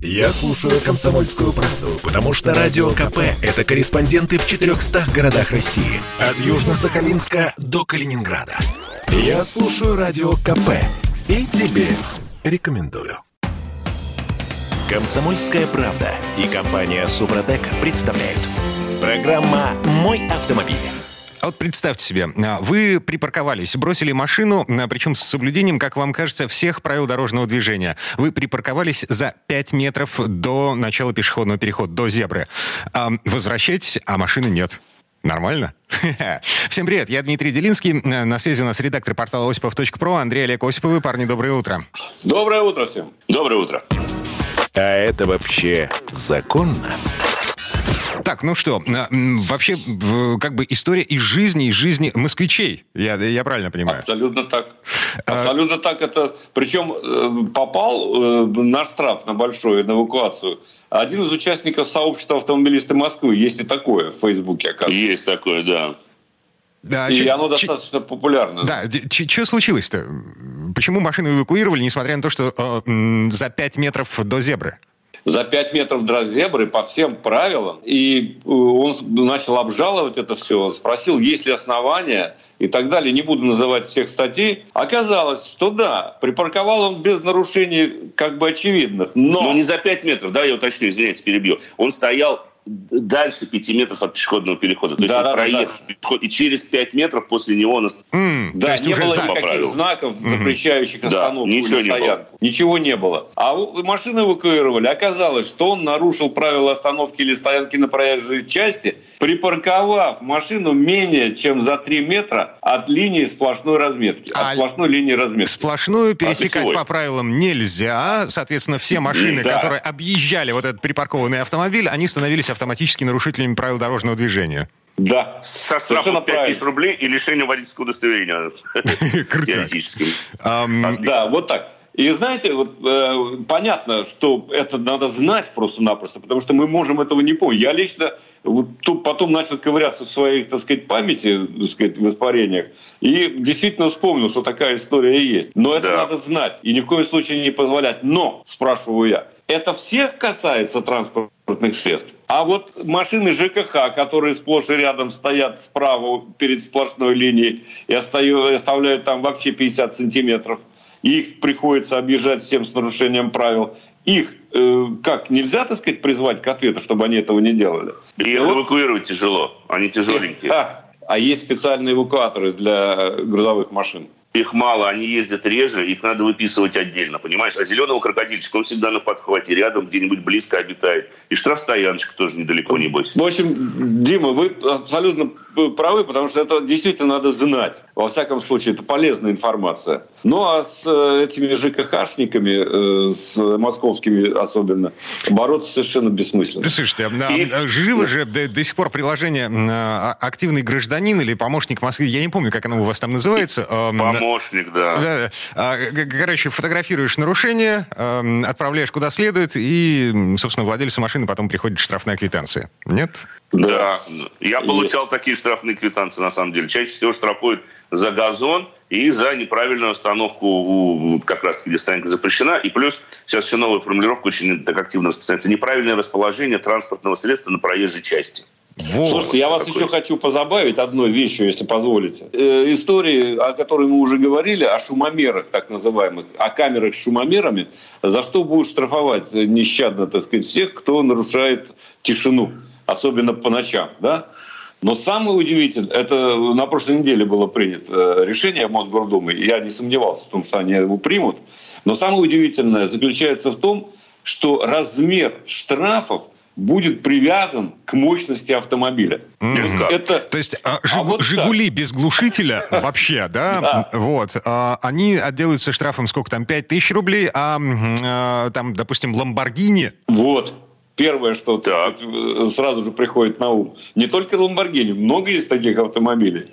Я слушаю «Комсомольскую правду», потому что «Радио КП» — это корреспонденты в 400 городах России. От Южно-Сахалинска до Калининграда. Я слушаю «Радио КП» и тебе рекомендую. «Комсомольская правда» и компания «Супротек» представляют. Программа «Мой автомобиль». А вот представьте себе, а, вы припарковались, бросили машину, а, причем с соблюдением, как вам кажется, всех правил дорожного движения. Вы припарковались за 5 метров до начала пешеходного перехода, до зебры. Возвращаетесь, а машины нет. Нормально? Всем привет, я Дмитрий Делинский. На связи у нас редактор портала осипов.про Андрей Олег Осиповый. Парни, доброе утро. Доброе утро всем. Доброе утро. А это вообще законно? Так, ну что, а, вообще, как бы история из жизни, из жизни москвичей, я, я правильно понимаю? Абсолютно так. А, Абсолютно а... так. Это, причем э, попал э, на штраф, на большой, на эвакуацию. Один из участников сообщества автомобилисты Москвы. Есть и такое в Фейсбуке, оказывается. Есть такое, да. Да, и ч- оно достаточно ч- популярно. Да, что случилось-то? Почему машину эвакуировали, несмотря на то, что э, за 5 метров до зебры? За 5 метров до зебры по всем правилам. И э, он начал обжаловать это все, спросил, есть ли основания и так далее. Не буду называть всех статей. Оказалось, что да, припарковал он без нарушений как бы очевидных. Но, но не за 5 метров, да, я уточню, извиняюсь, перебью. Он стоял дальше 5 метров от пешеходного перехода. То есть да, он да, проехал да. и через 5 метров после него он... Mm, да, не было никаких поправил. знаков, запрещающих mm-hmm. остановку да, ничего или стоянку. Не было. Ничего не было. А машины эвакуировали. Оказалось, что он нарушил правила остановки или стоянки на проезжей части, припарковав машину менее чем за 3 метра от линии сплошной разметки. А от сплошной линии разметки. Сплошную пересекать по правилам нельзя. Соответственно, все машины, да. которые объезжали вот этот припаркованный автомобиль, они становились автоматически нарушителями правил дорожного движения. Да. Со штрафом 5 тысяч рублей и лишением водительского удостоверения. Теоретически. Да, вот так. И знаете, вот, э, понятно, что это надо знать просто-напросто, потому что мы можем этого не помнить. Я лично вот тут потом начал ковыряться в своей, так сказать, памяти, так сказать, в испарениях, и действительно вспомнил, что такая история есть. Но это да. надо знать и ни в коем случае не позволять. Но, спрашиваю я, это всех касается транспортных средств. А вот машины ЖКХ, которые сплошь и рядом стоят справа перед сплошной линией и оставляют там вообще 50 сантиметров, их приходится объезжать всем с нарушением правил. Их э, как нельзя, так сказать, призвать к ответу, чтобы они этого не делали? И вот, эвакуировать тяжело, они тяжеленькие. А, а есть специальные эвакуаторы для грузовых машин их мало, они ездят реже, их надо выписывать отдельно, понимаешь? А зеленого крокодильчика, он всегда на подхвате, рядом где-нибудь близко обитает. И штрафстояночка тоже недалеко, не бойся. В общем, Дима, вы абсолютно правы, потому что это действительно надо знать. Во всяком случае, это полезная информация. Ну а с э, этими ЖКХшниками, э, с московскими особенно, бороться совершенно бессмысленно. Слушайте, а, и... А, живо же до, до сих пор приложение а, «Активный гражданин» или «Помощник Москвы», я не помню, как оно у вас там называется. Помощник, да. да. Короче, фотографируешь нарушение, отправляешь куда следует, и, собственно, владельцу машины потом приходит штрафная квитанция. Нет? Да. Я получал такие штрафные квитанции, на самом деле. Чаще всего штрафуют за газон и за неправильную остановку, как раз где стоянка запрещена. И плюс сейчас еще новая формулировка очень так активно распространяется. Неправильное расположение транспортного средства на проезжей части. Вот, Слушайте, я вас такой... еще хочу позабавить одной вещью, если позволите. Э, истории, о которой мы уже говорили, о шумомерах так называемых, о камерах с шумомерами, за что будут штрафовать нещадно, так сказать, всех, кто нарушает тишину, особенно по ночам, да? Но самое удивительное, это на прошлой неделе было принято решение Мосгордумы, я не сомневался в том, что они его примут, но самое удивительное заключается в том, что размер штрафов – будет привязан к мощности автомобиля. Mm-hmm. Это... То есть а, жиг... а вот «Жигули» так. без глушителя вообще, да, вот, а, они отделаются штрафом сколько там, 5 тысяч рублей, а, а там, допустим, «Ламборгини». Вот. Первое, что так. сразу же приходит на ум. Не только «Ламборгини», много есть таких автомобилей.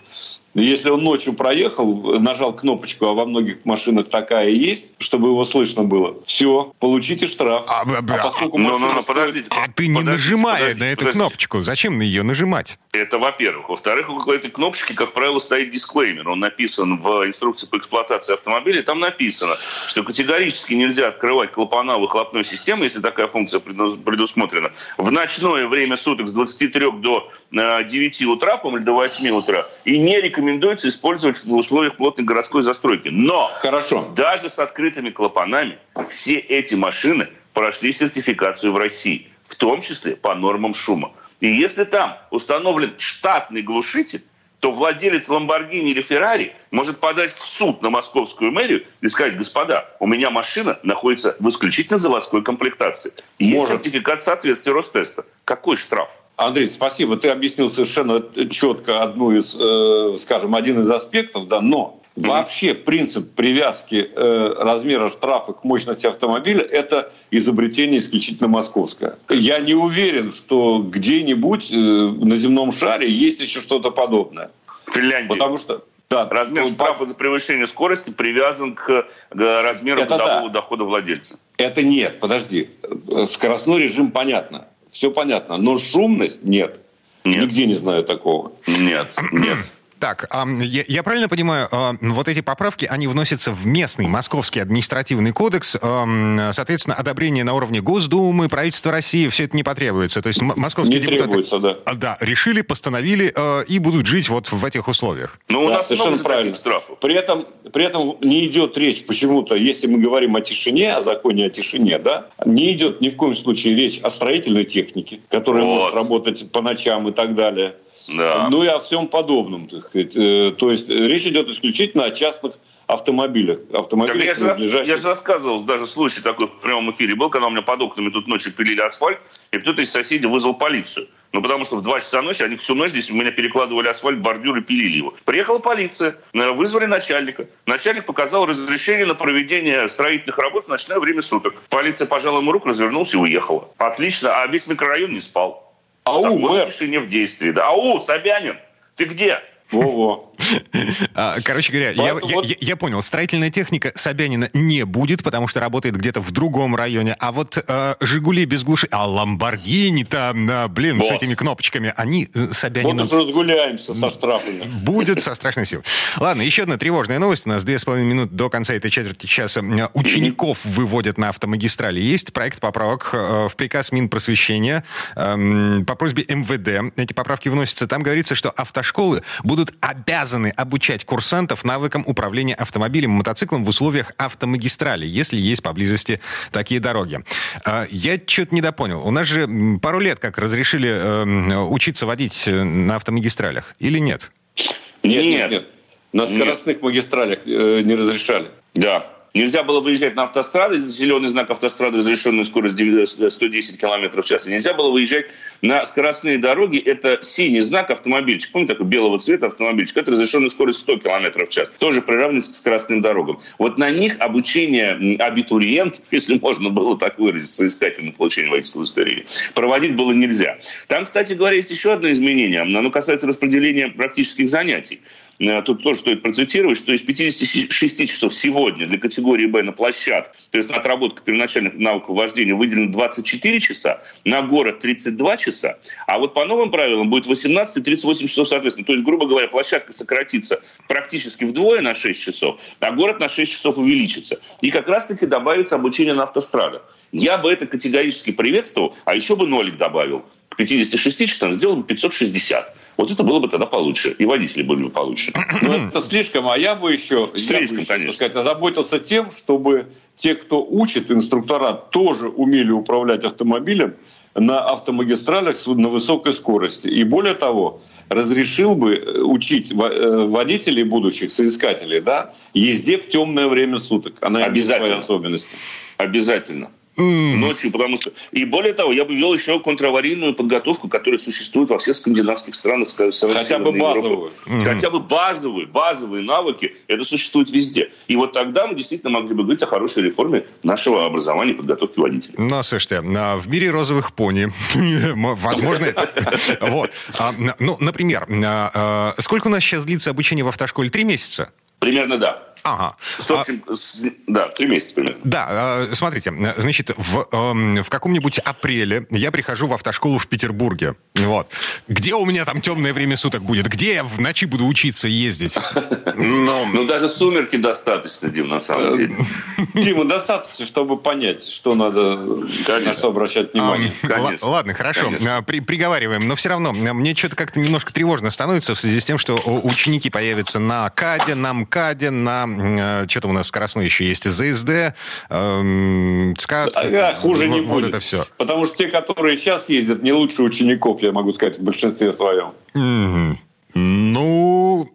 Если он ночью проехал, нажал кнопочку, а во многих машинах такая есть, чтобы его слышно было, все, получите штраф. А, а, а поскольку ну, ну, ну, подождите. А ты не нажимая подождите, на эту подождите. кнопочку, зачем на ее нажимать? Это во-первых. Во-вторых, около этой кнопочки, как правило, стоит дисклеймер. Он написан в инструкции по эксплуатации автомобиля. Там написано, что категорически нельзя открывать клапана выхлопной системы, если такая функция предусмотрена, в ночное время суток с 23 до 9 э, утра, по или до 8 утра, и не рекомендуется использовать в условиях плотной городской застройки. Но Хорошо. даже с открытыми клапанами все эти машины прошли сертификацию в России, в том числе по нормам шума. И если там установлен штатный глушитель, то владелец Ламборгини или Феррари может подать в суд на московскую мэрию и сказать, господа, у меня машина находится в исключительно заводской комплектации. Есть может. сертификат соответствия Ростеста. Какой штраф? Андрей, спасибо. Ты объяснил совершенно четко одну из, э, скажем, один из аспектов, да, но Вообще принцип привязки э, размера штрафа к мощности автомобиля – это изобретение исключительно московское. Я не уверен, что где-нибудь э, на земном шаре есть еще что-то подобное. Финляндия. Потому что да, размер ну, штрафа за превышение скорости привязан к, к размеру это годового да. дохода владельца. Это нет, подожди. Скоростной режим понятно. Все понятно. Но шумность нет. Нет. Нигде не знаю такого. Нет, нет. Так, я, я правильно понимаю, а, вот эти поправки, они вносятся в местный московский административный кодекс, соответственно, одобрение на уровне Госдумы, правительства России, все это не потребуется. То есть московские не депутаты... Требуется, да. А, да, решили, постановили а, и будут жить вот в этих условиях. Ну, у да, нас совершенно правильно. При этом, при этом не идет речь почему-то, если мы говорим о тишине, о законе о тишине, да, не идет ни в коем случае речь о строительной технике, которая вот. может работать по ночам и так далее да. ну и о всем подобном. Так сказать. Э, то есть речь идет исключительно о частных автомобилях. автомобилях так я, же, я же рассказывал, даже случай такой в прямом эфире был, когда у меня под окнами тут ночью пилили асфальт, и кто-то из соседей вызвал полицию. Ну, потому что в 2 часа ночи они всю ночь здесь у меня перекладывали асфальт, бордюры, пилили его. Приехала полиция, э, вызвали начальника. Начальник показал разрешение на проведение строительных работ в ночное время суток. Полиция пожала ему руку, развернулся и уехала. Отлично, а весь микрорайон не спал. Ау, мэр. в действии. Да. Ау, Собянин, ты где? Во-во. А, короче говоря, я, вот... я, я понял, строительная техника Собянина не будет, потому что работает где-то в другом районе. А вот э, Жигули без глуши, а Ламборгини там, э, блин, вот. с этими кнопочками, они э, Собянина... Вот уже разгуляемся со штрафами. Будет со страшной силой. Ладно, еще одна тревожная новость. У нас две с половиной минуты до конца этой четверти часа. Учеников выводят на автомагистрали. Есть проект поправок э, в приказ Минпросвещения э, по просьбе МВД. Эти поправки вносятся. Там говорится, что автошколы будут обязаны обязаны обучать курсантов навыкам управления автомобилем и мотоциклом в условиях автомагистрали, если есть поблизости такие дороги. А, я что-то недопонял. У нас же пару лет как разрешили э, учиться водить э, на автомагистралях, или нет? Нет, нет, нет. На скоростных нет. магистралях э, не разрешали. Да. Нельзя было выезжать на автострады, зеленый знак автострады, разрешенная скорость 110 км в час. Нельзя было выезжать на скоростные дороги. Это синий знак автомобильчик. Помните, такой белого цвета автомобильчик? Это разрешенная скорость 100 км в час. Тоже приравнивается к скоростным дорогам. Вот на них обучение абитуриент, если можно было так выразиться, искатель на получение водительского удостоверения, проводить было нельзя. Там, кстати говоря, есть еще одно изменение. Оно касается распределения практических занятий. Э, тут тоже стоит процитировать, что из 56 часов сегодня для категории Б на площадке, то есть на отработку первоначальных навыков вождения выделено 24 часа, на город 32 часа, а вот по новым правилам будет 18 и 38 часов соответственно. То есть, грубо говоря, площадка сократится практически вдвое на 6 часов, а город на 6 часов увеличится. И как раз-таки добавится обучение на автострадах. Я бы это категорически приветствовал, а еще бы нолик добавил. К 56 часам сделал бы 560. Вот это было бы тогда получше. И водители были бы получше. Ну, это слишком. А я бы еще, слишком, я бы еще сказать, озаботился тем, чтобы те, кто учит инструктора, тоже умели управлять автомобилем на автомагистралях на высокой скорости. И более того, разрешил бы э, учить э, водителей будущих, соискателей, да, езде в темное время суток. Она Обязательно. особенности. Обязательно. Mm. Ночью, потому что... И более того, я бы ввел еще контраварийную подготовку, которая существует во всех скандинавских странах. Хотя бы базовую. Mm. Хотя бы базовые, базовые навыки. Это существует везде. И вот тогда мы действительно могли бы говорить о хорошей реформе нашего образования и подготовки водителей. Ну, слушайте, а в мире розовых пони, возможно, Вот. А, ну, например, а, сколько у нас сейчас длится обучение в автошколе? Три месяца? Примерно, да. Ага. С общем, а... с, да, три месяца примерно. Да, смотрите, значит, в, э, в каком-нибудь апреле я прихожу в автошколу в Петербурге. Вот. Где у меня там темное время суток будет? Где я в ночи буду учиться ездить? Ну, ну даже сумерки достаточно, Дим, на самом э, деле. Дима, достаточно, чтобы понять, что надо, на что обращать внимание. Ладно, хорошо, э, приговариваем. Но все равно, мне что-то как-то немножко тревожно становится в связи с тем, что ученики появятся на КАДе, на МКАДе, на Э, что там у нас скоростной еще есть? ЗСД, эм, СКАТ. А, хуже не вот будет. это все. Потому что те, которые сейчас ездят, не лучше учеников, я могу сказать, в большинстве своем. Mm-hmm. Ну...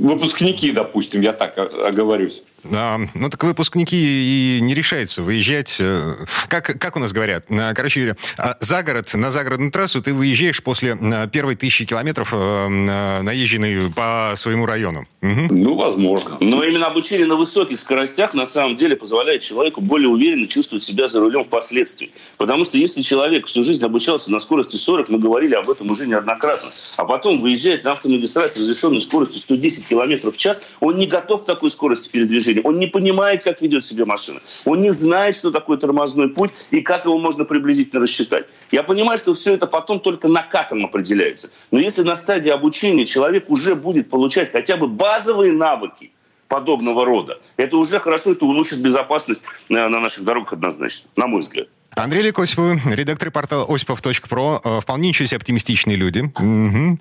Выпускники, допустим, я так оговорюсь. А, ну, так выпускники и не решаются выезжать. Э, как, как у нас говорят? Э, короче говоря, а, за город, на загородную трассу ты выезжаешь после э, первой тысячи километров, наезженной по своему району. Угу. Ну, возможно. Но именно обучение на высоких скоростях на самом деле позволяет человеку более уверенно чувствовать себя за рулем впоследствии. Потому что если человек всю жизнь обучался на скорости 40, мы говорили об этом уже неоднократно, а потом выезжает на автомагистраль с разрешенной скоростью 110 километров в час, он не готов к такой скорости передвижения движения. Он не понимает, как ведет себя машина. Он не знает, что такое тормозной путь и как его можно приблизительно рассчитать. Я понимаю, что все это потом только накатом определяется. Но если на стадии обучения человек уже будет получать хотя бы базовые навыки, подобного рода. Это уже хорошо, это улучшит безопасность э, на наших дорогах однозначно, на мой взгляд. Андрей Лик Осипов, редактор портала осипов.про. Э, вполне ничего себе оптимистичные люди. Угу.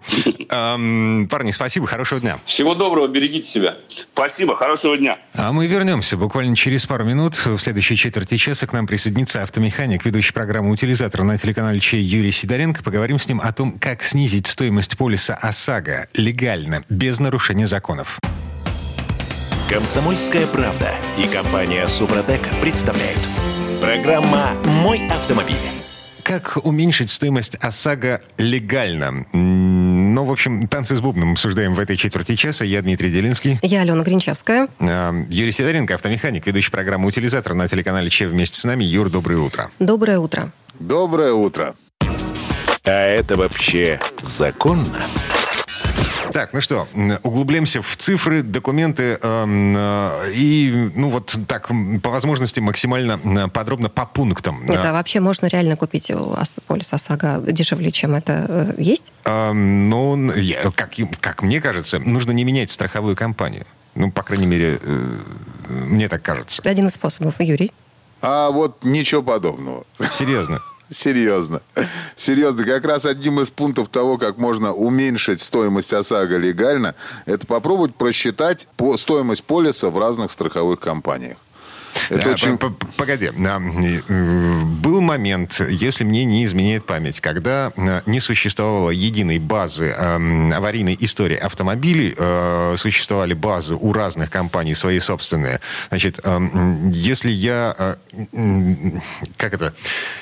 Эм, парни, спасибо, хорошего дня. Всего доброго, берегите себя. Спасибо, хорошего дня. А мы вернемся буквально через пару минут. В следующей четверти часа к нам присоединится автомеханик, ведущий программу «Утилизатор» на телеканале Чей Юрий Сидоренко. Поговорим с ним о том, как снизить стоимость полиса ОСАГО легально, без нарушения законов. Комсомольская правда и компания «Супротек» представляют – Программа «Мой автомобиль». Как уменьшить стоимость ОСАГО легально? Ну, в общем, танцы с бубном обсуждаем в этой четверти часа. Я Дмитрий Делинский. Я Алена Гринчевская. А, Юрий Сидоренко, автомеханик, ведущий программу «Утилизатор» на телеканале ЧЕ вместе с нами. Юр, доброе утро. Доброе утро. Доброе утро. А это вообще законно? Так, ну что, углубляемся в цифры, документы э, и, ну вот так, по возможности максимально подробно по пунктам. Нет, а вообще можно реально купить полис ОСАГО дешевле, чем это э, есть? Э, ну, я, как, как мне кажется, нужно не менять страховую компанию. Ну, по крайней мере, э, мне так кажется. Один из способов. Юрий? А вот ничего подобного. Серьезно? Серьезно. Серьезно. Как раз одним из пунктов того, как можно уменьшить стоимость ОСАГО легально, это попробовать просчитать по стоимость полиса в разных страховых компаниях. Это очень... Погоди. Э, был момент, если мне не изменяет память, когда э, не существовало единой базы эм, аварийной истории автомобилей, э, существовали базы у разных компаний свои собственные. Значит, эм, если я... Как это?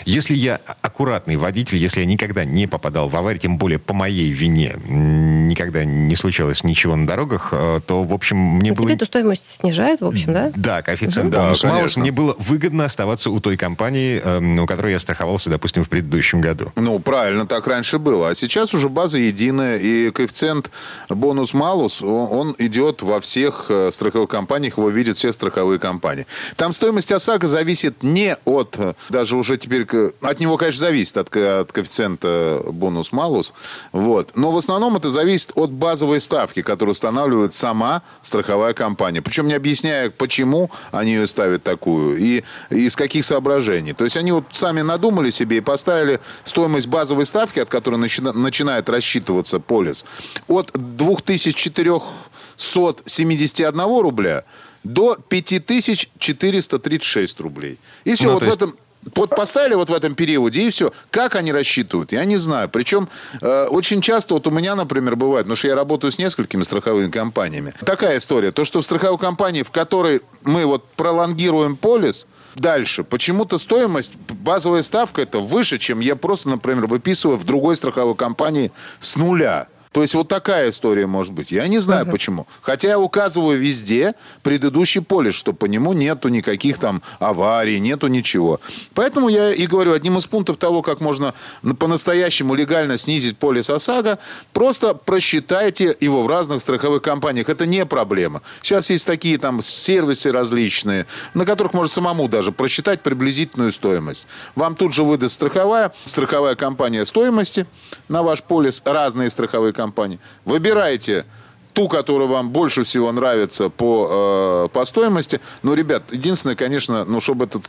Если я аккуратный водитель, если я никогда не попадал в аварию, тем более по моей вине, никогда не случалось ничего на дорогах, то, в общем, мне Но было... Тебе эту стоимость снижает, в общем, да? Да, коэффициент угу. Бонус малыш, мне было выгодно оставаться у той компании, э, у которой я страховался, допустим, в предыдущем году. Ну, правильно, так раньше было. А сейчас уже база единая, и коэффициент бонус-малус, он идет во всех э, страховых компаниях, его видят все страховые компании. Там стоимость ОСАГО зависит не от, даже уже теперь, от него, конечно, зависит, от, от коэффициента бонус-малус, вот. Но в основном это зависит от базовой ставки, которую устанавливает сама страховая компания. Причем не объясняя, почему они ее ставят ставят такую и из каких соображений. То есть они вот сами надумали себе и поставили стоимость базовой ставки, от которой начина, начинает рассчитываться полис, от 2471 рубля до 5436 рублей. И все, ну, вот в этом Вот поставили вот в этом периоде, и все. Как они рассчитывают, я не знаю. Причем э, очень часто, вот у меня, например, бывает, потому что я работаю с несколькими страховыми компаниями. Такая история, то, что в страховой компании, в которой мы вот пролонгируем полис, дальше, почему-то стоимость, базовая ставка это выше, чем я просто, например, выписываю в другой страховой компании с нуля. То есть вот такая история может быть. Я не знаю uh-huh. почему. Хотя я указываю везде предыдущий полис, что по нему нету никаких там аварий, нету ничего. Поэтому я и говорю, одним из пунктов того, как можно по-настоящему легально снизить полис ОСАГО, просто просчитайте его в разных страховых компаниях. Это не проблема. Сейчас есть такие там сервисы различные, на которых можно самому даже просчитать приблизительную стоимость. Вам тут же выдаст страховая, страховая компания стоимости на ваш полис, разные страховые компании компании. Выбирайте ту, которая вам больше всего нравится по, э, по стоимости. Ну, ребят, единственное, конечно, ну, чтобы этот,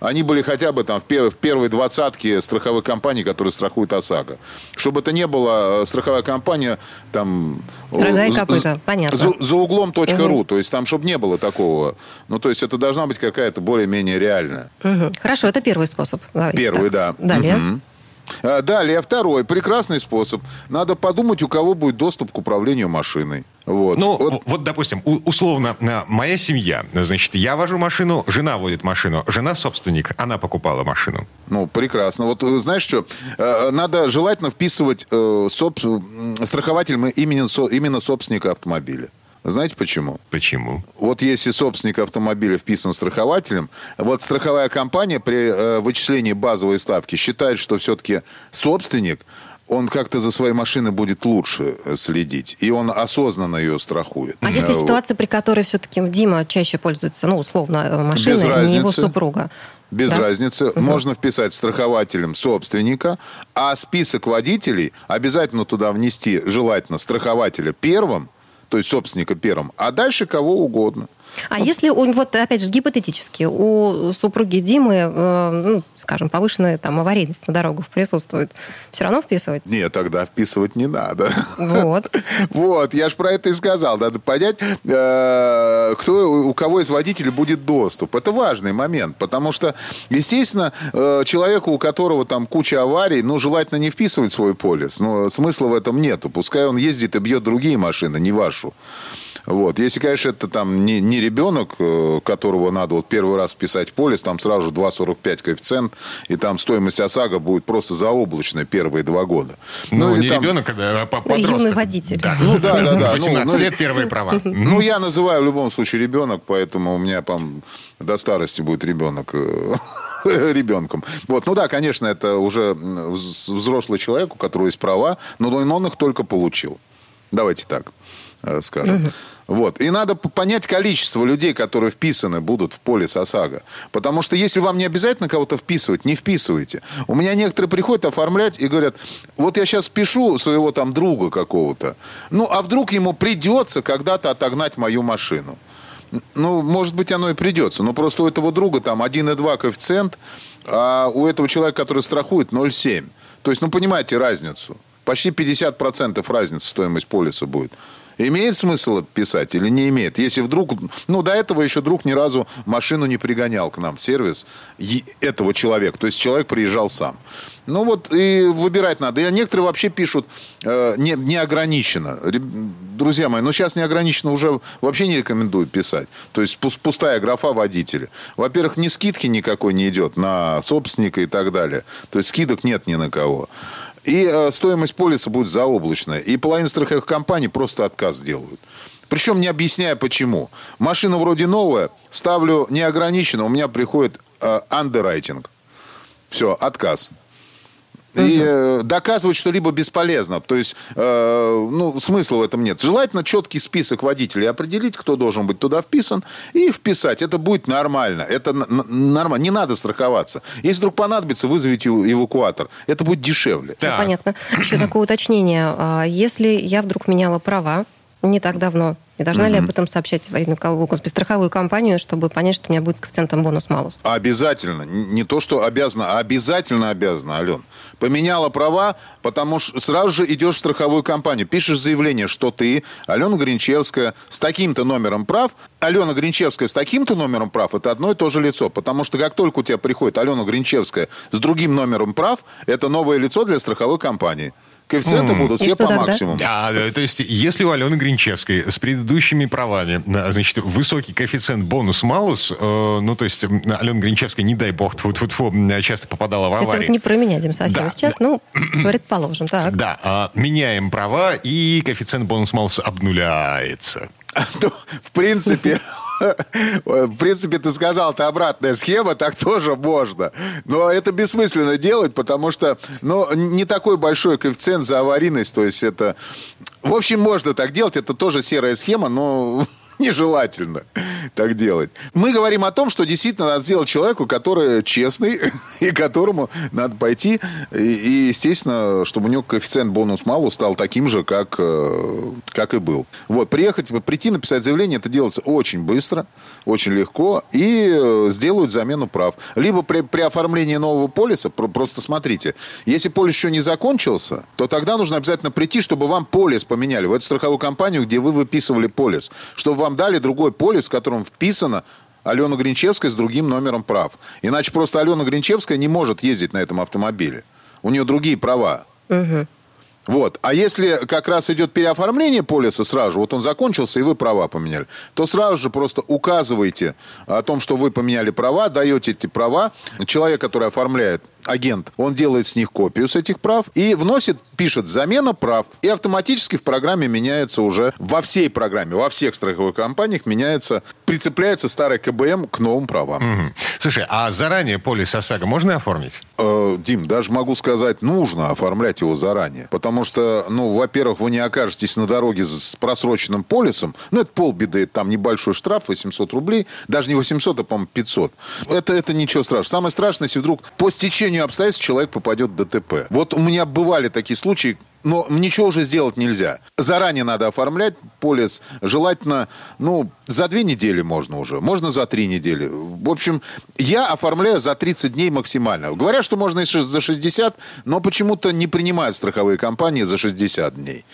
они были хотя бы там в, пер, в первой двадцатке страховых компаний, которые страхуют ОСАГО. Чтобы это не была э, страховая компания там... Рога и копыта, понятно. За, за углом .ру, угу. то есть там, чтобы не было такого. Ну, то есть это должна быть какая-то более-менее реальная. Угу. Хорошо, это первый способ. Давайте первый, так. да. Далее. Угу. А, далее, второй. Прекрасный способ. Надо подумать, у кого будет доступ к управлению машиной. Вот. Ну, вот, вот допустим, условно, моя семья, значит, я вожу машину, жена водит машину, жена собственник, она покупала машину. Ну, прекрасно. Вот э, знаешь что, э, надо желательно вписывать э, соб... страхователь именно, именно собственника автомобиля. Знаете почему? Почему? Вот если собственник автомобиля вписан страхователем, вот страховая компания при э, вычислении базовой ставки считает, что все-таки собственник он как-то за своей машиной будет лучше э, следить, и он осознанно ее страхует. А если ситуация, при которой все-таки Дима чаще пользуется, ну, условно, э, машиной, а не его супруга? Без да? разницы. Угу. Можно вписать страхователем собственника, а список водителей обязательно туда внести, желательно, страхователя первым, то есть собственника первым, а дальше кого угодно. А если, вот опять же, гипотетически, у супруги Димы, э, ну, скажем, повышенная там аварийность на дорогах присутствует, все равно вписывать? Нет, тогда вписывать не надо. Вот. Вот, я же про это и сказал. Надо понять, э, кто, у кого из водителей будет доступ. Это важный момент, потому что, естественно, э, человеку, у которого там куча аварий, ну, желательно не вписывать свой полис. Но смысла в этом нету. Пускай он ездит и бьет другие машины, не вашу. Вот. Если, конечно, это там не, не ребенок, э, которого надо вот первый раз вписать в полис, там сразу же 2,45 коэффициент, и там стоимость ОСАГО будет просто заоблачная первые два года. Ну, ну не там... ребенок, а подросток. Юный водитель. Да. Ну, да, да, да. 18 ну, лет первые права. Ну, я называю в любом случае ребенок, поэтому у меня там до старости будет ребенок э, ребенком. Вот, ну да, конечно, это уже взрослый человек, у которого есть права, но он их только получил. Давайте так э, скажем. Вот. И надо понять количество людей, которые вписаны будут в поле ОСАГО. Потому что если вам не обязательно кого-то вписывать, не вписывайте. У меня некоторые приходят оформлять и говорят, вот я сейчас пишу своего там друга какого-то, ну а вдруг ему придется когда-то отогнать мою машину. Ну, может быть, оно и придется. Но просто у этого друга там 1,2 коэффициент, а у этого человека, который страхует, 0,7. То есть, ну, понимаете разницу. Почти 50% разницы стоимость полиса будет. Имеет смысл это писать или не имеет? Если вдруг... Ну, до этого еще друг ни разу машину не пригонял к нам в сервис этого человека. То есть человек приезжал сам. Ну вот и выбирать надо. И некоторые вообще пишут э, не, неограниченно. Друзья мои, ну сейчас неограниченно уже вообще не рекомендую писать. То есть пустая графа водителя. Во-первых, ни скидки никакой не идет на собственника и так далее. То есть скидок нет ни на кого. И э, стоимость полиса будет заоблачная. И половина страховых компаний просто отказ делают. Причем не объясняя почему. Машина вроде новая, ставлю неограниченно, у меня приходит э, андеррайтинг. Все, отказ. И э, доказывать что-либо бесполезно. То есть, э, ну, смысла в этом нет. Желательно четкий список водителей определить, кто должен быть туда вписан, и вписать. Это будет нормально. Это нормально. Не надо страховаться. Если вдруг понадобится, вызовите эвакуатор. Это будет дешевле. Ну, понятно. Еще такое уточнение. А, если я вдруг меняла права, не так давно. И должна ли об этом сообщать аварийную господи, страховую компанию, чтобы понять, что у меня будет с коэффициентом бонус-малус? Обязательно. Не то, что обязана, а обязательно обязана, Ален. Поменяла права, потому что сразу же идешь в страховую компанию, пишешь заявление, что ты, Алена Гринчевская, с таким-то номером прав, Алена Гринчевская с таким-то номером прав, это одно и то же лицо. Потому что как только у тебя приходит Алена Гринчевская с другим номером прав, это новое лицо для страховой компании. Коэффициенты mm. будут все по тогда? максимуму. А, то есть, если у Алены Гринчевской с предыдущими правами, значит, высокий коэффициент бонус-малус, э, ну, то есть, Алена Гринчевская, не дай бог, тьфу -тьфу -тьфу, часто попадала в аварии. Это вот не про меня, Дим, совсем да. сейчас, ну, предположим, так. Да, а, меняем права, и коэффициент бонус-малус обнуляется. В принципе, в принципе, ты сказал, это обратная схема, так тоже можно. Но это бессмысленно делать, потому что ну, не такой большой коэффициент за аварийность. То есть это... В общем, можно так делать. Это тоже серая схема, но нежелательно так делать. Мы говорим о том, что действительно надо сделать человеку, который честный, и которому надо пойти, и, и естественно, чтобы у него коэффициент бонус-малу стал таким же, как, э, как и был. Вот, приехать, прийти, написать заявление, это делается очень быстро, очень легко, и э, сделают замену прав. Либо при, при оформлении нового полиса, просто смотрите, если полис еще не закончился, то тогда нужно обязательно прийти, чтобы вам полис поменяли в эту страховую компанию, где вы выписывали полис, чтобы вам дали другой полис, в котором вписано Алена Гринчевская с другим номером прав. Иначе просто Алена Гринчевская не может ездить на этом автомобиле. У нее другие права. Угу. Вот. А если как раз идет переоформление полиса сразу, вот он закончился, и вы права поменяли, то сразу же просто указываете о том, что вы поменяли права, даете эти права. Человек, который оформляет агент, он делает с них копию с этих прав и вносит, пишет замена прав. И автоматически в программе меняется уже, во всей программе, во всех страховых компаниях меняется, прицепляется старый КБМ к новым правам. Угу. Слушай, а заранее полис ОСАГО можно оформить? Э, Дим, даже могу сказать, нужно оформлять его заранее. Потому что, ну, во-первых, вы не окажетесь на дороге с просроченным полисом. Ну, это полбеды, там небольшой штраф, 800 рублей. Даже не 800, а, по-моему, 500. Это, это ничего страшного. Самое страшное, если вдруг по стечению стечению обстоятельств человек попадет в ДТП. Вот у меня бывали такие случаи, но ничего уже сделать нельзя. Заранее надо оформлять полис. Желательно, ну, за две недели можно уже. Можно за три недели. В общем, я оформляю за 30 дней максимально. Говорят, что можно и за 60, но почему-то не принимают страховые компании за 60 дней.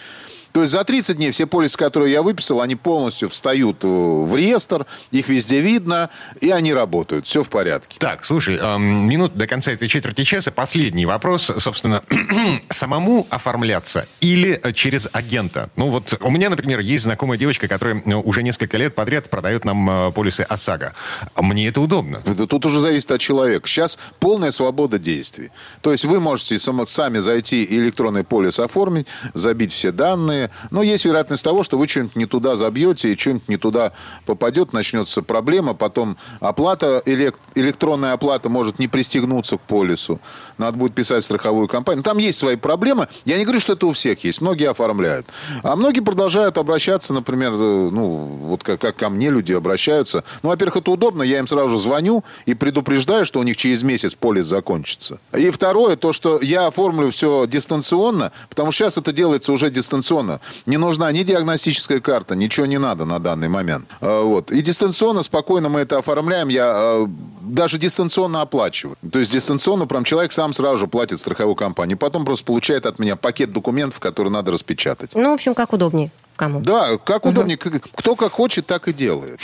То есть за 30 дней все полисы, которые я выписал, они полностью встают э, в реестр, их везде видно, и они работают. Все в порядке. Так, слушай, эм, минут до конца этой четверти часа. Последний вопрос, собственно, самому оформляться или через агента? Ну вот у меня, например, есть знакомая девочка, которая ну, уже несколько лет подряд продает нам э, полисы ОСАГО. Мне это удобно. Это тут уже зависит от человека. Сейчас полная свобода действий. То есть вы можете сами зайти и электронный полис оформить, забить все данные, данные. Но есть вероятность того, что вы что-нибудь не туда забьете, и что-нибудь не туда попадет, начнется проблема. Потом оплата, электронная оплата может не пристегнуться к полису. Надо будет писать страховую компанию. Там есть свои проблемы. Я не говорю, что это у всех есть. Многие оформляют. А многие продолжают обращаться, например, э, ну, вот как, как ко мне люди обращаются. Ну, во-первых, это удобно. Я им сразу звоню и предупреждаю, что у них через месяц полис закончится. И второе, то, что я оформлю все дистанционно, потому что сейчас это делается уже дистанционно дистанционно. Не нужна ни диагностическая карта, ничего не надо на данный момент. А, вот. И дистанционно, спокойно мы это оформляем. Я а, даже дистанционно оплачиваю. То есть дистанционно прям человек сам сразу же платит страховую компанию. Потом просто получает от меня пакет документов, которые надо распечатать. Ну, в общем, как удобнее. Кому? Да, как угу. удобнее. Кто как хочет, так и делает.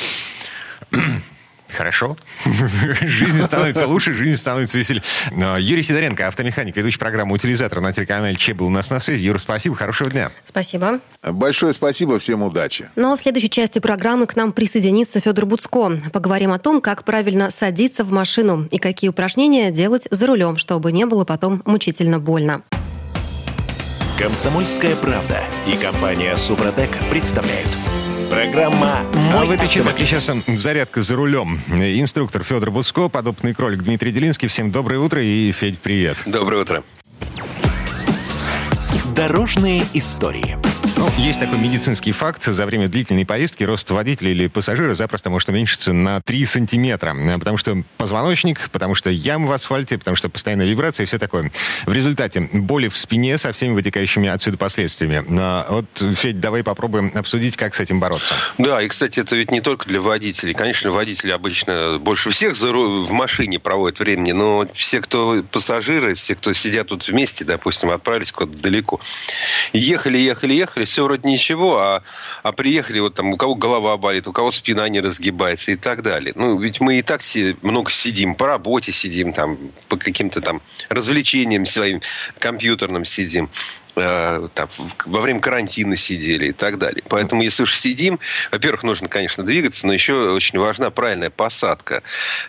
Хорошо. жизнь становится лучше, жизнь становится веселее. Юрий Сидоренко, автомеханик, ведущий программы «Утилизатор» на телеканале Че был у нас на связи. Юра, спасибо, хорошего дня. Спасибо. Большое спасибо, всем удачи. Ну а в следующей части программы к нам присоединится Федор Буцко. Поговорим о том, как правильно садиться в машину и какие упражнения делать за рулем, чтобы не было потом мучительно больно. Комсомольская правда и компания «Супротек» представляют – Программа «Мой А в этой четверти сейчас зарядка за рулем. Инструктор Федор Буско, подопытный кролик Дмитрий Делинский. Всем доброе утро и, Федь, привет. Доброе утро. Дорожные истории. Ну, есть такой медицинский факт. За время длительной поездки рост водителя или пассажира запросто может уменьшиться на 3 сантиметра. Потому что позвоночник, потому что ямы в асфальте, потому что постоянная вибрация и все такое. В результате боли в спине со всеми вытекающими отсюда последствиями. А, вот, Федь, давай попробуем обсудить, как с этим бороться. Да, и, кстати, это ведь не только для водителей. Конечно, водители обычно больше всех в машине проводят времени, но все, кто пассажиры, все, кто сидят тут вместе, допустим, отправились куда-то далеко, ехали, ехали, ехали, все вроде ничего, а, а приехали, вот там у кого голова болит, у кого спина не разгибается и так далее. Ну, ведь мы и так си, много сидим, по работе сидим, там, по каким-то там развлечениям своим компьютерным сидим. Э, там, во время карантина сидели и так далее. Поэтому, если уж сидим, во-первых, нужно, конечно, двигаться, но еще очень важна правильная посадка.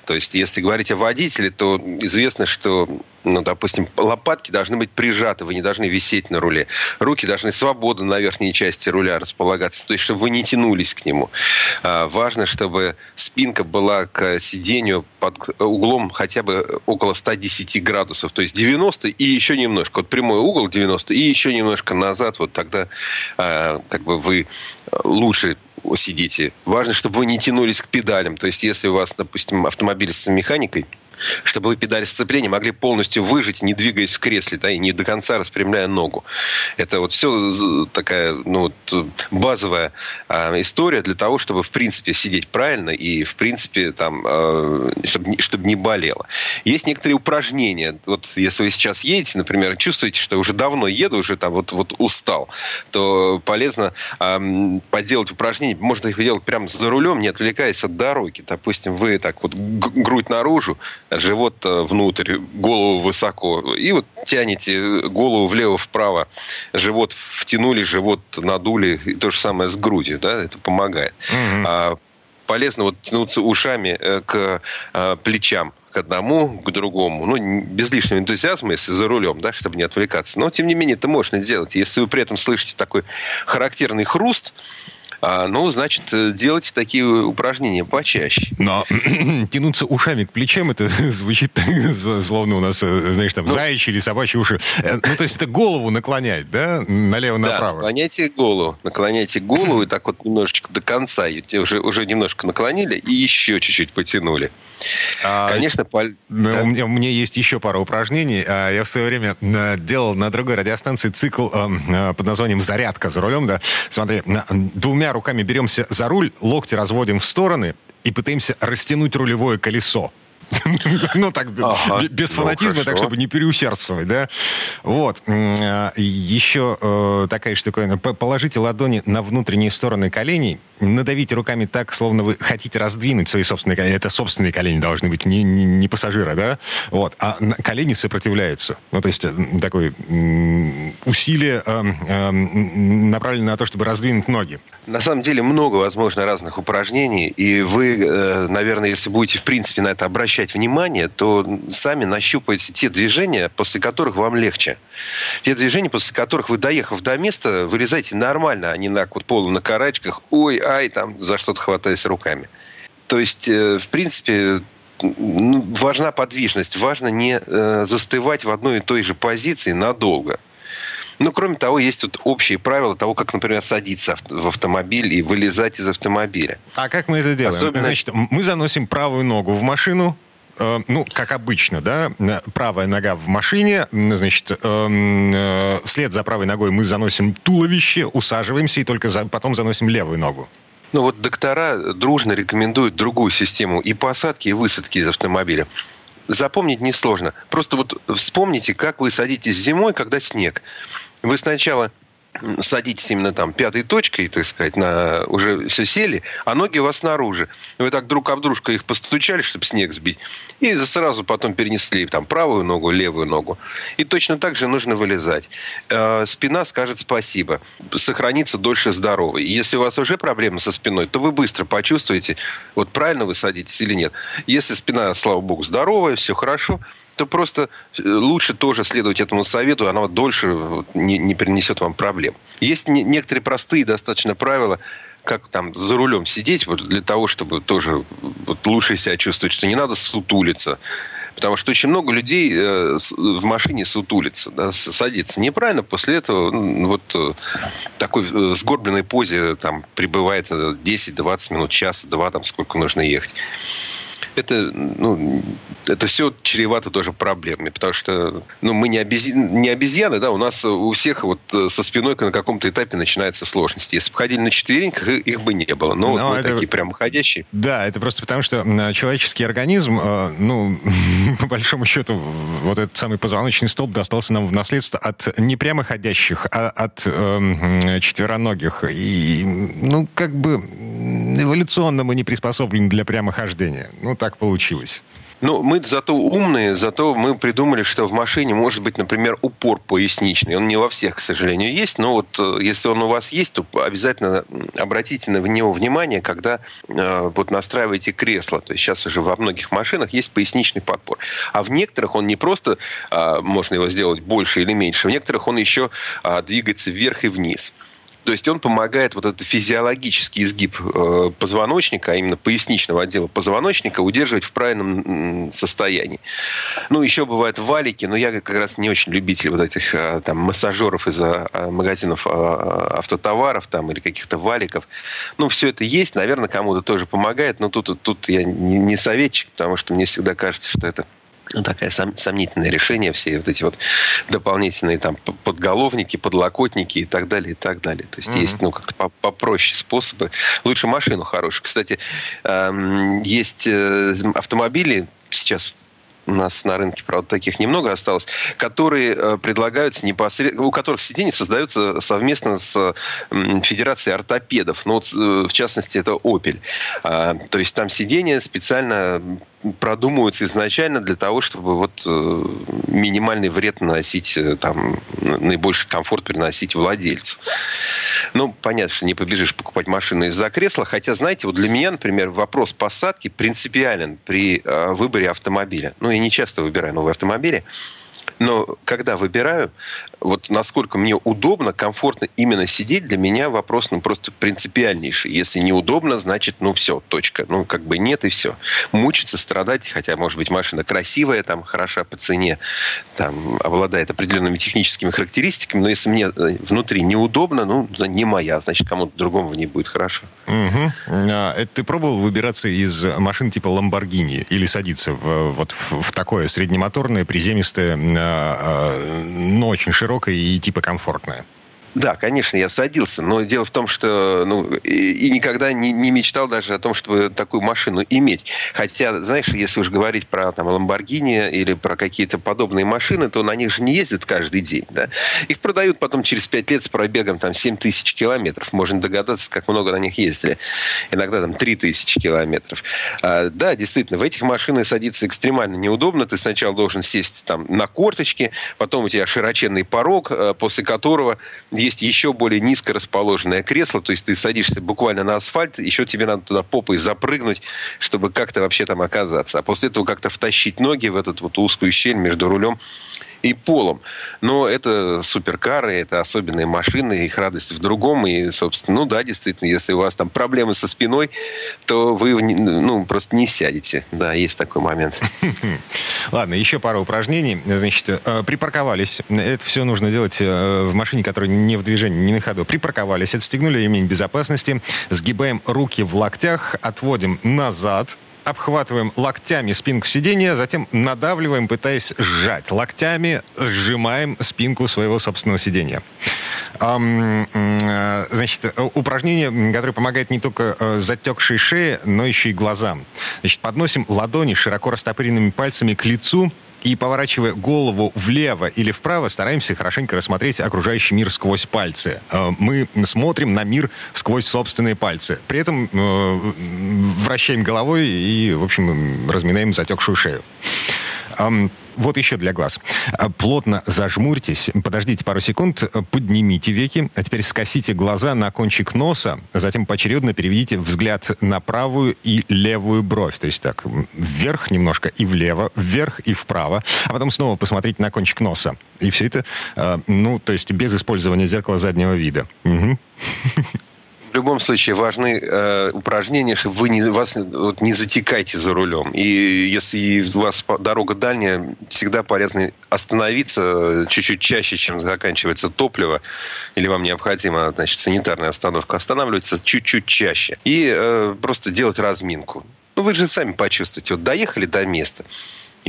То есть, если говорить о водителе, то известно, что ну, допустим, лопатки должны быть прижаты, вы не должны висеть на руле. Руки должны свободно на верхней части руля располагаться, то есть, чтобы вы не тянулись к нему. А, важно, чтобы спинка была к сидению под углом хотя бы около 110 градусов, то есть 90 и еще немножко. Вот прямой угол 90 и еще немножко назад, вот тогда а, как бы вы лучше сидите. Важно, чтобы вы не тянулись к педалям. То есть, если у вас, допустим, автомобиль с механикой, чтобы вы педаль сцепления могли полностью выжить, не двигаясь в кресле, да, и не до конца распрямляя ногу. Это вот все такая ну, вот базовая э, история для того, чтобы, в принципе, сидеть правильно и, в принципе, там, э, чтобы, чтобы не болело. Есть некоторые упражнения. Вот если вы сейчас едете, например, чувствуете, что уже давно еду, уже там вот, вот устал, то полезно э, поделать упражнения. Можно их делать прямо за рулем, не отвлекаясь от дороги. Допустим, вы так вот грудь наружу, живот э, внутрь, голову высоко. И вот тянете голову влево-вправо, живот втянули, живот надули. И то же самое с грудью, да, это помогает. Угу. А, полезно вот тянуться ушами э, к а, плечам к одному, к другому. Ну, без лишнего энтузиазма, если за рулем, да, чтобы не отвлекаться. Но, тем не менее, это можно сделать. Если вы при этом слышите такой характерный хруст, ну, значит, э, делайте такие упражнения почаще. Но тянуться ушами к плечам, это звучит так, словно у нас, э, знаешь, там, ну, заячьи или собачьи уши. Э, ну, то есть это голову наклонять, да, налево-направо? Да, наклоняйте голову, наклоняйте голову и так вот немножечко до конца. Ее уже, уже немножко наклонили и еще чуть-чуть потянули. А, Конечно, пол... ну, да. у, меня, у меня есть еще пара упражнений. А, я в свое время делал на другой радиостанции цикл под названием «Зарядка за рулем». Да. Смотри, двумя руками беремся за руль, локти разводим в стороны и пытаемся растянуть рулевое колесо. Ну, так, без ну, фанатизма, так, чтобы не переусердствовать, да. Вот. А, еще э, такая штука. Положите ладони на внутренние стороны коленей, надавите руками так, словно вы хотите раздвинуть свои собственные колени. Это собственные колени должны быть, не, не, не пассажира, да. Вот. А колени сопротивляются. Ну, то есть э, такое усилие э, направлено на то, чтобы раздвинуть ноги. На самом деле много, возможно, разных упражнений, и вы, наверное, если будете, в принципе, на это обращать обращать внимание, то сами нащупаете те движения, после которых вам легче. Те движения, после которых вы, доехав до места, вылезаете нормально, а не на вот полу на карачках, ой, ай, там за что-то хватаясь руками. То есть, э, в принципе, важна подвижность, важно не э, застывать в одной и той же позиции надолго. Ну, кроме того, есть вот общие правила того, как, например, садиться в автомобиль и вылезать из автомобиля. А как мы это делаем? Особенно... Значит, мы заносим правую ногу в машину, Э, ну, как обычно, да, правая нога в машине, значит, эм, э, вслед за правой ногой мы заносим туловище, усаживаемся и только потом заносим левую ногу. Ну вот доктора дружно рекомендуют другую систему и посадки, и высадки из автомобиля. Запомнить несложно. Просто вот вспомните, как вы садитесь зимой, когда снег. Вы сначала садитесь именно там пятой точкой, так сказать, на, уже все сели, а ноги у вас снаружи. Вы так друг об дружку их постучали, чтобы снег сбить, и сразу потом перенесли там правую ногу, левую ногу. И точно так же нужно вылезать. Э, спина скажет спасибо, сохранится дольше здоровой. Если у вас уже проблемы со спиной, то вы быстро почувствуете, вот правильно вы садитесь или нет. Если спина, слава богу, здоровая, все хорошо – то просто э, лучше тоже следовать этому совету, она дольше не, не принесет вам проблем. Есть не, некоторые простые достаточно правила, как там за рулем сидеть, вот для того, чтобы тоже вот, лучше себя чувствовать, что не надо сутулиться, Потому что очень много людей э, в машине сутулится, да, садится неправильно. После этого вот э, такой в сгорбленной позе там прибывает 10-20 минут, час, два, там сколько нужно ехать это, ну, это все чревато тоже проблемами, потому что ну, мы не, обези... не обезьяны, да, у нас у всех вот э, со спиной на каком-то этапе начинаются сложности. Если бы ходили на четвереньках, их бы не было. Но, Но вот мы это... такие прям ходящие. Да, это просто потому, что человеческий организм, э, ну, по большому счету, вот этот самый позвоночный столб достался нам в наследство от не прямо ходящих, а от э, четвероногих. И, ну, как бы эволюционно мы не приспособлены для прямохождения. Ну, так получилось. Ну, мы зато умные, зато мы придумали, что в машине может быть, например, упор поясничный. Он не во всех, к сожалению, есть, но вот э, если он у вас есть, то обязательно обратите на него внимание, когда э, вот настраиваете кресло. То есть сейчас уже во многих машинах есть поясничный подпор. А в некоторых он не просто э, можно его сделать больше или меньше, в некоторых он еще э, двигается вверх и вниз. То есть он помогает вот этот физиологический изгиб э, позвоночника, а именно поясничного отдела позвоночника, удерживать в правильном состоянии. Ну, еще бывают валики, но я как раз не очень любитель вот этих э, там массажеров из э, магазинов автотоваров там или каких-то валиков. Ну, все это есть, наверное, кому-то тоже помогает, но тут, тут я не советчик, потому что мне всегда кажется, что это ну, такое сом, сомнительное решение, все вот эти вот дополнительные там подголовники, подлокотники и так далее, и так далее. То есть mm-hmm. есть, ну, как-то попроще способы. Лучше машину хорошую. Кстати, эм, есть э, автомобили сейчас у нас на рынке, правда, таких немного осталось, которые э, предлагаются непосредственно, у которых сиденья создаются совместно с Федерацией ортопедов. Ну, вот, э, в частности, это Opel. А, то есть там сиденья специально продумываются изначально для того, чтобы вот э, минимальный вред наносить, там, наибольший комфорт приносить владельцу. Ну, понятно, что не побежишь покупать машину из-за кресла, хотя, знаете, вот для меня, например, вопрос посадки принципиален при выборе автомобиля. Ну, я не часто выбираю новые автомобили, но когда выбираю, вот насколько мне удобно, комфортно именно сидеть, для меня вопрос ну, просто принципиальнейший. Если неудобно, значит, ну все, точка. Ну, как бы нет и все. Мучиться, страдать, хотя, может быть, машина красивая, там, хороша по цене, там, обладает определенными техническими характеристиками, но если мне э, внутри неудобно, ну, не моя, значит, кому-то другому в ней будет хорошо. Угу. А, это ты пробовал выбираться из машин типа Lamborghini или садиться в, вот, в, в такое среднемоторное, приземистое, а, а, но очень широкое широкая и типа комфортная. Да, конечно, я садился, но дело в том, что ну, и, и никогда не, не мечтал даже о том, чтобы такую машину иметь. Хотя, знаешь, если уж говорить про там, Ламборгини или про какие-то подобные машины, то на них же не ездят каждый день. Да? Их продают потом через 5 лет с пробегом там, 7 тысяч километров. Можно догадаться, как много на них ездили. Иногда там 3 тысячи километров. А, да, действительно, в этих машинах садиться экстремально неудобно. Ты сначала должен сесть там, на корточки, потом у тебя широченный порог, а, после которого есть еще более низко расположенное кресло, то есть ты садишься буквально на асфальт, еще тебе надо туда попой запрыгнуть, чтобы как-то вообще там оказаться. А после этого как-то втащить ноги в эту вот узкую щель между рулем и полом. Но это суперкары, это особенные машины, их радость в другом. И, собственно, ну да, действительно, если у вас там проблемы со спиной, то вы ну, просто не сядете. Да, есть такой момент. Ладно, еще пару упражнений. Значит, э, припарковались. Это все нужно делать э, в машине, которая не в движении, не на ходу. Припарковались, отстегнули ремень безопасности, сгибаем руки в локтях, отводим назад, обхватываем локтями спинку сидения, затем надавливаем, пытаясь сжать. Локтями сжимаем спинку своего собственного сидения. Э, значит, упражнение, которое помогает не только э, затекшей шее, но еще и глазам. Значит, подносим ладони широко растопыренными пальцами к лицу, и, поворачивая голову влево или вправо, стараемся хорошенько рассмотреть окружающий мир сквозь пальцы. Э, мы смотрим на мир сквозь собственные пальцы. При этом э, вращаем головой и, в общем, разминаем затекшую шею. Вот еще для глаз. А, плотно зажмурьтесь, подождите пару секунд, поднимите веки, а теперь скосите глаза на кончик носа, затем поочередно переведите взгляд на правую и левую бровь. То есть так, вверх немножко и влево, вверх и вправо, а потом снова посмотрите на кончик носа. И все это, а, ну, то есть без использования зеркала заднего вида. Угу. любом случае важны э, упражнения, чтобы вы не, вас вот, не затекайте за рулем. И если у вас дорога дальняя, всегда полезно остановиться чуть-чуть чаще, чем заканчивается топливо, или вам необходима значит, санитарная остановка, останавливаться чуть-чуть чаще. И э, просто делать разминку. Ну, вы же сами почувствуете. Вот доехали до места.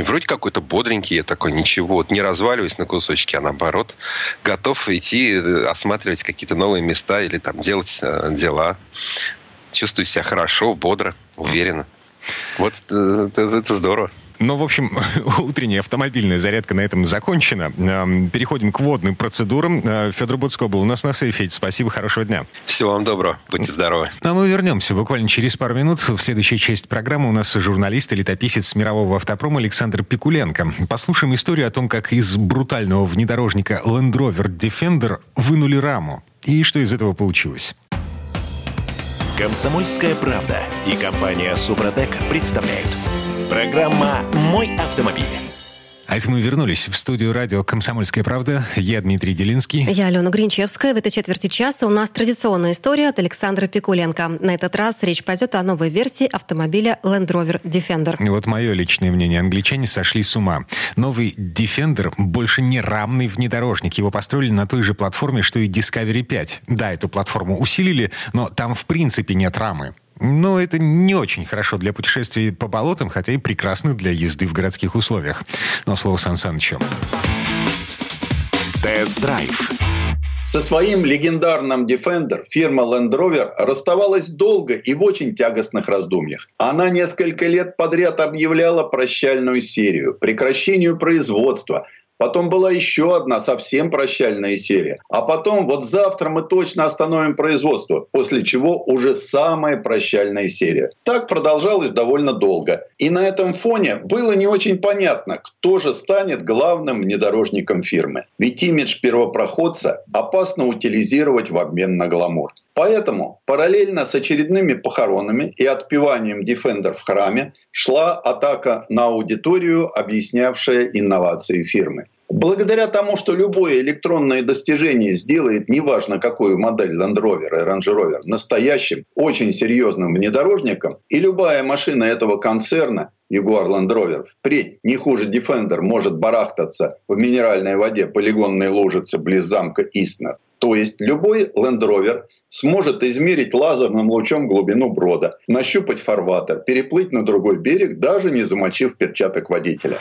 И вроде какой-то бодренький, я такой, ничего, вот не разваливаюсь на кусочки, а наоборот, готов идти э, осматривать какие-то новые места или там делать э, дела. Чувствую себя хорошо, бодро, уверенно. Вот э, это, это здорово. Ну, в общем, утренняя автомобильная зарядка на этом закончена. Эм, переходим к водным процедурам. Э, Федор Буцко был у нас на сейфе. Спасибо, хорошего дня. Всего вам доброго. Будьте здоровы. А мы вернемся буквально через пару минут. В следующей части программы у нас журналист и летописец мирового автопрома Александр Пикуленко. Послушаем историю о том, как из брутального внедорожника Land Rover Defender вынули раму. И что из этого получилось. Комсомольская правда и компания Супротек представляют. Программа «Мой автомобиль». А это мы вернулись в студию радио «Комсомольская правда». Я Дмитрий Делинский. Я Алена Гринчевская. В этой четверти часа у нас традиционная история от Александра Пикуленко. На этот раз речь пойдет о новой версии автомобиля Land Rover Defender. И вот мое личное мнение. Англичане сошли с ума. Новый Defender больше не рамный внедорожник. Его построили на той же платформе, что и Discovery 5. Да, эту платформу усилили, но там в принципе нет рамы. Но это не очень хорошо для путешествий по болотам, хотя и прекрасно для езды в городских условиях. Но слово Сан Санычу. Тест-драйв. Со своим легендарным Defender фирма Land Rover расставалась долго и в очень тягостных раздумьях. Она несколько лет подряд объявляла прощальную серию, прекращению производства – Потом была еще одна совсем прощальная серия. А потом вот завтра мы точно остановим производство, после чего уже самая прощальная серия. Так продолжалось довольно долго. И на этом фоне было не очень понятно, кто же станет главным внедорожником фирмы. Ведь имидж первопроходца опасно утилизировать в обмен на гламур. Поэтому параллельно с очередными похоронами и отпеванием Defender в храме шла атака на аудиторию, объяснявшая инновации фирмы. Благодаря тому, что любое электронное достижение сделает, неважно какую модель Land Rover и Range Rover, настоящим, очень серьезным внедорожником, и любая машина этого концерна, Jaguar Land Rover, впредь не хуже Defender может барахтаться в минеральной воде полигонной лужицы близ замка Истнер. То есть любой Land Rover сможет измерить лазерным лучом глубину брода, нащупать фарватер, переплыть на другой берег, даже не замочив перчаток водителя.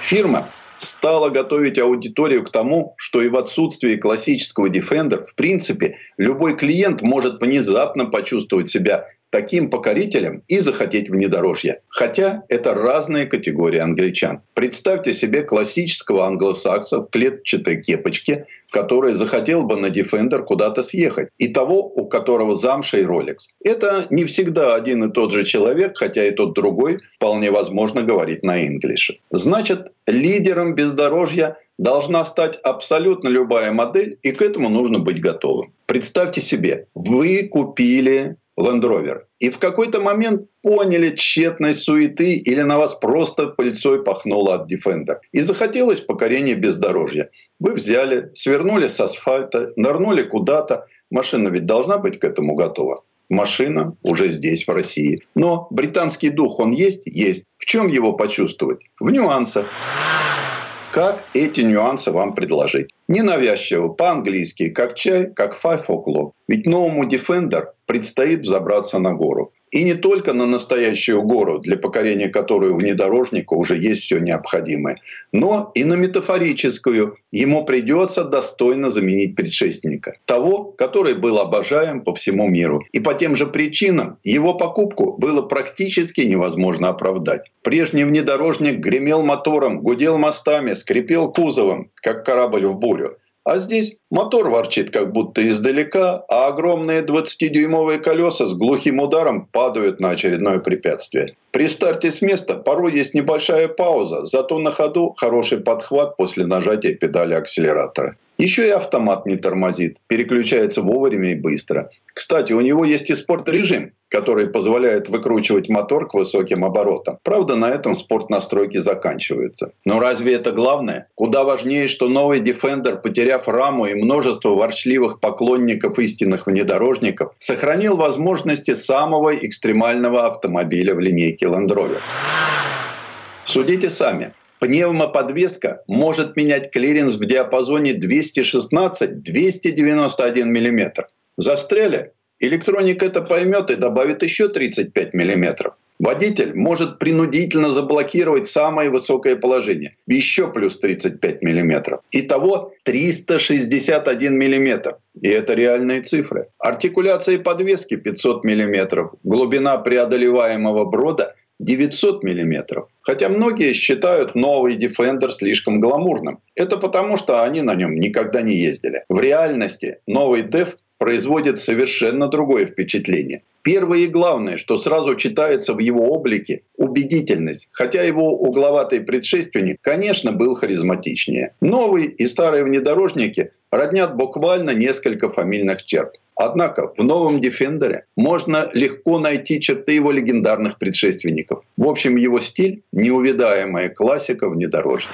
Фирма стала готовить аудиторию к тому, что и в отсутствии классического Defender, в принципе, любой клиент может внезапно почувствовать себя таким покорителем и захотеть внедорожья. Хотя это разные категории англичан. Представьте себе классического англосакса в клетчатой кепочке, который захотел бы на Defender куда-то съехать, и того, у которого замша и Rolex. Это не всегда один и тот же человек, хотя и тот другой вполне возможно говорить на инглише. Значит, лидером бездорожья должна стать абсолютно любая модель, и к этому нужно быть готовым. Представьте себе, вы купили Land Rover. И в какой-то момент поняли тщетность суеты или на вас просто пыльцой пахнуло от Defender. И захотелось покорения бездорожья. Вы взяли, свернули с асфальта, нырнули куда-то. Машина ведь должна быть к этому готова. Машина уже здесь, в России. Но британский дух, он есть? Есть. В чем его почувствовать? В нюансах. Как эти нюансы вам предложить? Ненавязчиво, по-английски, как чай, как five o'clock. Ведь новому Defender предстоит взобраться на гору. И не только на настоящую гору, для покорения которой у внедорожника уже есть все необходимое, но и на метафорическую. Ему придется достойно заменить предшественника. Того, который был обожаем по всему миру. И по тем же причинам его покупку было практически невозможно оправдать. Прежний внедорожник гремел мотором, гудел мостами, скрипел кузовом, как корабль в бурю. А здесь мотор ворчит как будто издалека, а огромные 20-дюймовые колеса с глухим ударом падают на очередное препятствие. При старте с места порой есть небольшая пауза, зато на ходу хороший подхват после нажатия педали акселератора. Еще и автомат не тормозит, переключается вовремя и быстро. Кстати, у него есть и спорт-режим, который позволяет выкручивать мотор к высоким оборотам. Правда, на этом спорт-настройки заканчиваются. Но разве это главное? Куда важнее, что новый Defender, потеряв раму и множество ворчливых поклонников истинных внедорожников, сохранил возможности самого экстремального автомобиля в линейке Land Rover. Судите сами. Пневмоподвеска может менять клиренс в диапазоне 216-291 мм. Застряли? Электроника это поймет и добавит еще 35 мм. Водитель может принудительно заблокировать самое высокое положение. Еще плюс 35 мм. Итого 361 мм. И это реальные цифры. Артикуляция подвески 500 мм. Глубина преодолеваемого брода 900 мм. Хотя многие считают новый Defender слишком гламурным. Это потому, что они на нем никогда не ездили. В реальности новый DEF производит совершенно другое впечатление. Первое и главное, что сразу читается в его облике – убедительность. Хотя его угловатый предшественник, конечно, был харизматичнее. Новый и старые внедорожники роднят буквально несколько фамильных черт. Однако в новом Defender можно легко найти черты его легендарных предшественников. В общем, его стиль – неувидаемая классика внедорожья.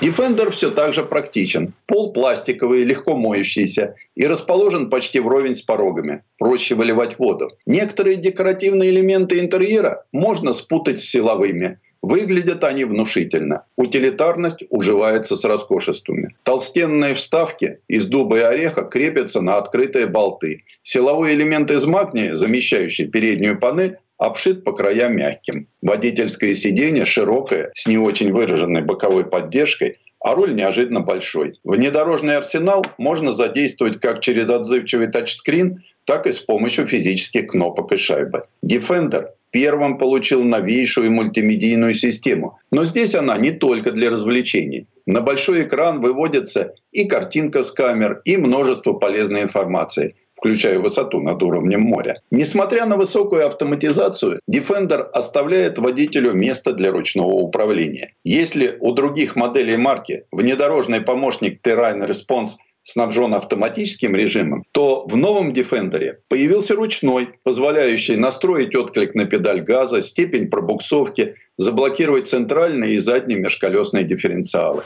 Defender все так же практичен. Пол пластиковый, легко моющийся и расположен почти вровень с порогами. Проще выливать воду. Некоторые декоративные элементы интерьера можно спутать с силовыми. Выглядят они внушительно. Утилитарность уживается с роскошествами. Толстенные вставки из дуба и ореха крепятся на открытые болты. Силовой элемент из магния, замещающий переднюю панель, обшит по краям мягким. Водительское сиденье широкое, с не очень выраженной боковой поддержкой, а руль неожиданно большой. Внедорожный арсенал можно задействовать как через отзывчивый тачскрин, так и с помощью физических кнопок и шайбы. Defender первым получил новейшую мультимедийную систему. Но здесь она не только для развлечений. На большой экран выводится и картинка с камер, и множество полезной информации включая высоту над уровнем моря. Несмотря на высокую автоматизацию, Defender оставляет водителю место для ручного управления. Если у других моделей марки внедорожный помощник Terrain Response снабжен автоматическим режимом, то в новом Defender появился ручной, позволяющий настроить отклик на педаль газа, степень пробуксовки, заблокировать центральные и задние межколесные дифференциалы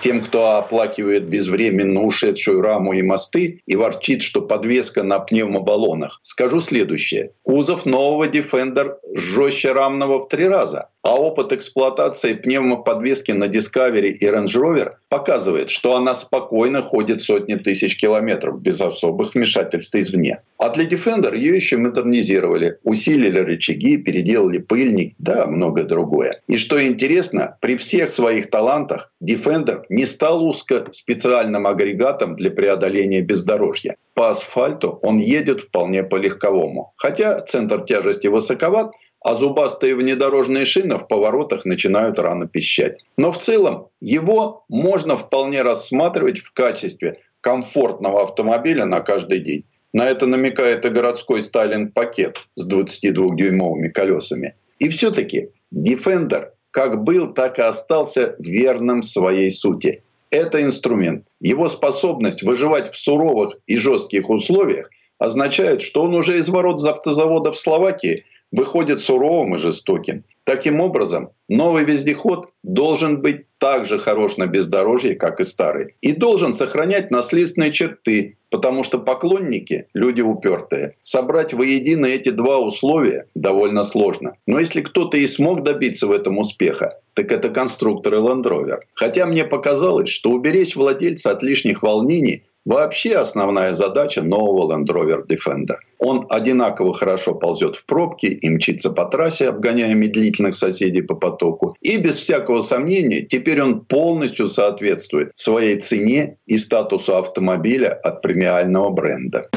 тем, кто оплакивает безвременно ушедшую раму и мосты и ворчит, что подвеска на пневмобаллонах, скажу следующее. Кузов нового Defender жестче рамного в три раза. А опыт эксплуатации пневмоподвески на Discovery и Range Rover показывает, что она спокойно ходит сотни тысяч километров без особых вмешательств извне. А для Defender ее еще модернизировали, усилили рычаги, переделали пыльник, да, многое другое. И что интересно, при всех своих талантах Defender не стал узко специальным агрегатом для преодоления бездорожья. По асфальту он едет вполне по легковому. Хотя центр тяжести высоковат, а зубастые внедорожные шины в поворотах начинают рано пищать. Но в целом его можно вполне рассматривать в качестве комфортного автомобиля на каждый день. На это намекает и городской Стайлинг-пакет с 22-дюймовыми колесами. И все-таки Defender как был, так и остался верным своей сути. Это инструмент. Его способность выживать в суровых и жестких условиях означает, что он уже из ворот автозавода в Словакии выходит суровым и жестоким. Таким образом, новый вездеход должен быть так же хорош на бездорожье, как и старый. И должен сохранять наследственные черты, потому что поклонники – люди упертые. Собрать воедино эти два условия довольно сложно. Но если кто-то и смог добиться в этом успеха, так это конструкторы Land Rover. Хотя мне показалось, что уберечь владельца от лишних волнений Вообще основная задача нового Land Rover Defender. Он одинаково хорошо ползет в пробке и мчится по трассе, обгоняя медлительных соседей по потоку. И без всякого сомнения, теперь он полностью соответствует своей цене и статусу автомобиля от премиального бренда.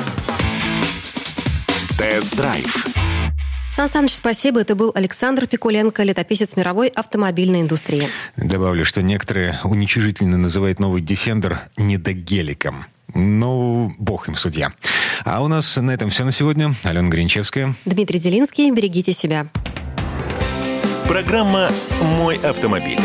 Тест-драйв. Сан Саныч, спасибо. Это был Александр Пикуленко, летописец мировой автомобильной индустрии. Добавлю, что некоторые уничижительно называют новый Defender недогеликом. Ну, бог им судья. А у нас на этом все на сегодня. Алена Гринчевская. Дмитрий Делинский. Берегите себя. Программа «Мой автомобиль».